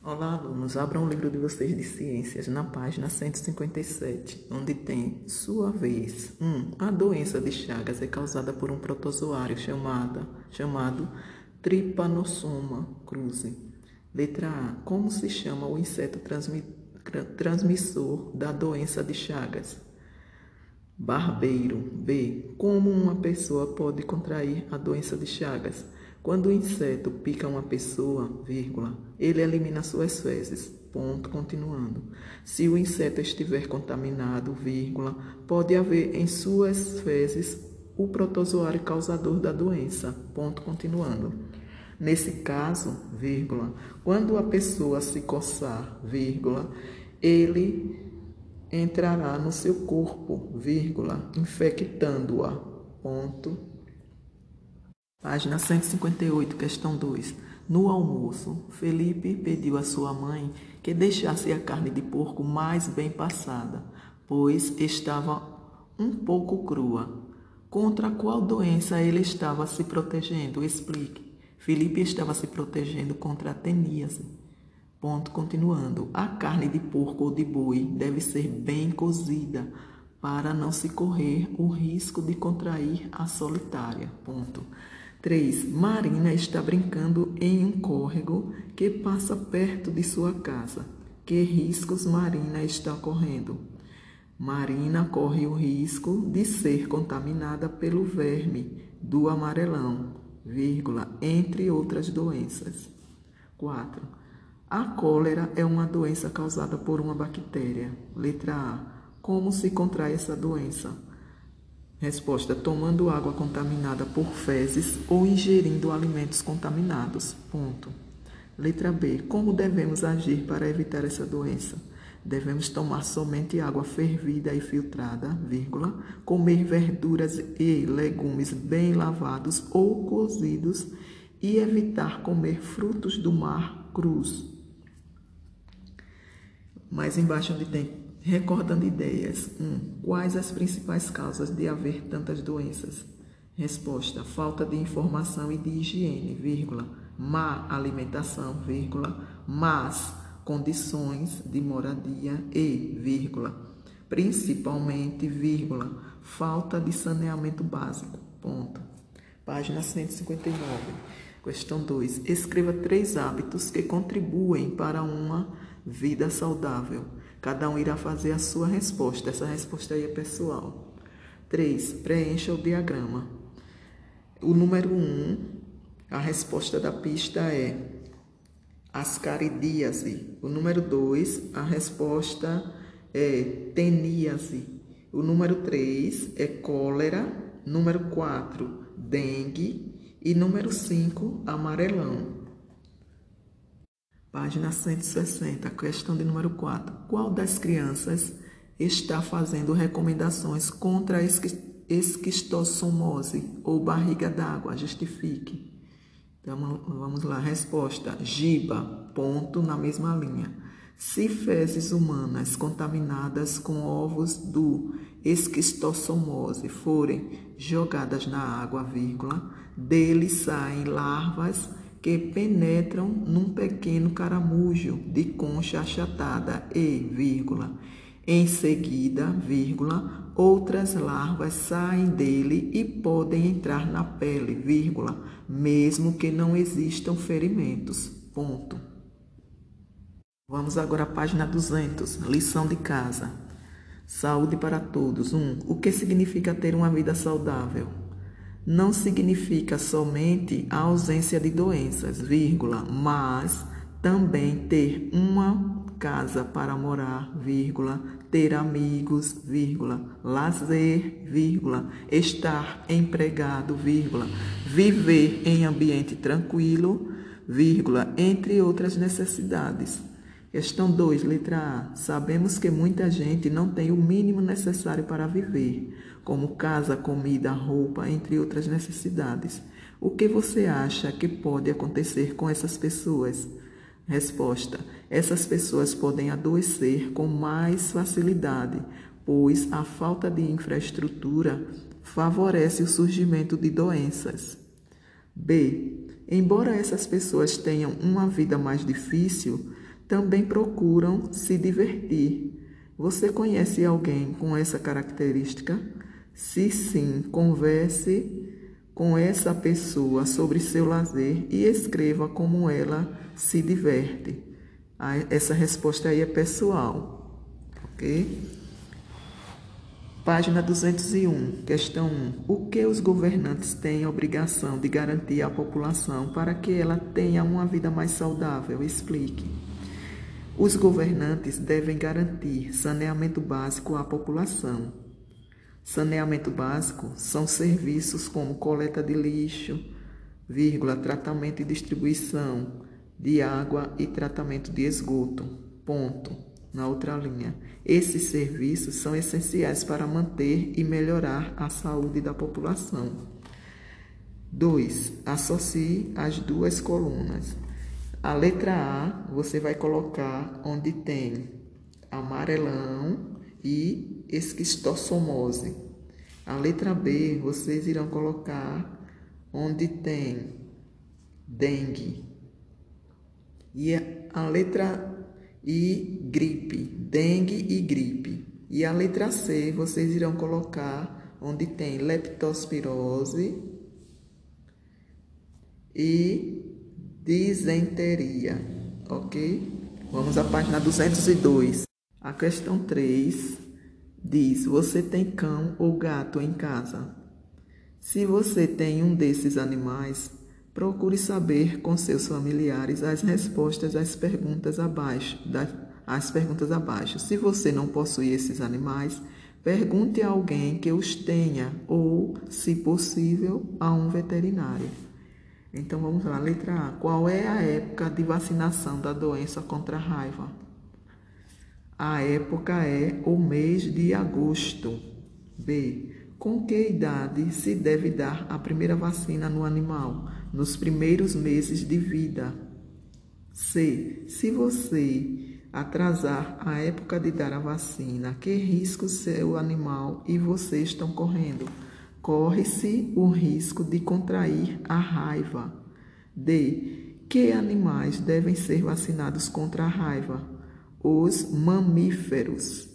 Olá, alunos. Abram o livro de vocês de ciências na página 157, onde tem sua vez. 1. Um, a doença de Chagas é causada por um protozoário chamada, chamado Trypanosoma cruzi. Letra A. Como se chama o inseto transmi, transmissor da doença de Chagas? Barbeiro. B. Como uma pessoa pode contrair a doença de Chagas? Quando o inseto pica uma pessoa, vírgula, ele elimina suas fezes. Ponto, continuando. Se o inseto estiver contaminado, vírgula, pode haver em suas fezes o protozoário causador da doença. Ponto, continuando. Nesse caso, vírgula, quando a pessoa se coçar, vírgula, ele entrará no seu corpo, vírgula, infectando-a. Ponto, Página 158, questão 2. No almoço, Felipe pediu à sua mãe que deixasse a carne de porco mais bem passada, pois estava um pouco crua. Contra qual doença ele estava se protegendo? Explique. Felipe estava se protegendo contra a teníase. Ponto continuando. A carne de porco ou de boi deve ser bem cozida para não se correr o risco de contrair a solitária. Ponto. 3. Marina está brincando em um córrego que passa perto de sua casa. Que riscos Marina está correndo? Marina corre o risco de ser contaminada pelo verme do amarelão, vírgula, entre outras doenças. 4. A cólera é uma doença causada por uma bactéria. Letra A. Como se contrai essa doença? Resposta: tomando água contaminada por fezes ou ingerindo alimentos contaminados. Ponto. Letra B. Como devemos agir para evitar essa doença? Devemos tomar somente água fervida e filtrada, vírgula, comer verduras e legumes bem lavados ou cozidos e evitar comer frutos do mar crus. Mais embaixo onde tem Recordando ideias. 1. Um, quais as principais causas de haver tantas doenças? Resposta: falta de informação e de higiene, vírgula, má alimentação, vírgula, más condições de moradia e, vírgula, principalmente, vírgula, falta de saneamento básico. Ponto. Página 159. Questão 2. Escreva três hábitos que contribuem para uma vida saudável. Cada um irá fazer a sua resposta. Essa resposta aí é pessoal. 3. Preencha o diagrama. O número 1, um, a resposta da pista é ascaridíase. O número 2, a resposta é teníase. O número 3 é cólera. Número 4, dengue. E número 5, amarelão. Página 160, questão de número 4. Qual das crianças está fazendo recomendações contra a esquistossomose ou barriga d'água? Justifique. Então, vamos lá. Resposta: Giba, ponto na mesma linha. Se fezes humanas contaminadas com ovos do esquistossomose forem jogadas na água, vírgula, deles saem larvas que penetram num pequeno caramujo de concha achatada e, vírgula, em seguida, vírgula, outras larvas saem dele e podem entrar na pele, vírgula, mesmo que não existam ferimentos. Ponto. Vamos agora à página 200, lição de casa. Saúde para todos. 1. Um, o que significa ter uma vida saudável? Não significa somente a ausência de doenças, vírgula, mas também ter uma casa para morar, vírgula, ter amigos, vírgula, lazer, vírgula, estar empregado, vírgula, viver em ambiente tranquilo, vírgula, entre outras necessidades. Questão 2, letra A. Sabemos que muita gente não tem o mínimo necessário para viver, como casa, comida, roupa, entre outras necessidades. O que você acha que pode acontecer com essas pessoas? Resposta: Essas pessoas podem adoecer com mais facilidade, pois a falta de infraestrutura favorece o surgimento de doenças. B. Embora essas pessoas tenham uma vida mais difícil, também procuram se divertir. Você conhece alguém com essa característica? Se sim, converse com essa pessoa sobre seu lazer e escreva como ela se diverte. Essa resposta aí é pessoal, ok? Página 201, questão 1. O que os governantes têm a obrigação de garantir à população para que ela tenha uma vida mais saudável? Explique. Os governantes devem garantir saneamento básico à população. Saneamento básico são serviços como coleta de lixo, vírgula, tratamento e distribuição de água e tratamento de esgoto. Ponto na outra linha. Esses serviços são essenciais para manter e melhorar a saúde da população. 2. Associe as duas colunas. A letra A você vai colocar onde tem amarelão e esquistossomose. A letra B vocês irão colocar onde tem dengue. E a letra e gripe, dengue e gripe. E a letra C vocês irão colocar onde tem leptospirose e disenteria, ok? Vamos à página 202. A questão 3 diz: Você tem cão ou gato em casa? Se você tem um desses animais, Procure saber com seus familiares as respostas às perguntas abaixo. às perguntas abaixo. Se você não possui esses animais, pergunte a alguém que os tenha ou, se possível, a um veterinário. Então vamos lá, letra A. Qual é a época de vacinação da doença contra a raiva? A época é o mês de agosto. B. Com que idade se deve dar a primeira vacina no animal? Nos primeiros meses de vida. C. Se você atrasar a época de dar a vacina, que risco seu animal e você estão correndo? Corre-se o risco de contrair a raiva. D. Que animais devem ser vacinados contra a raiva? Os mamíferos.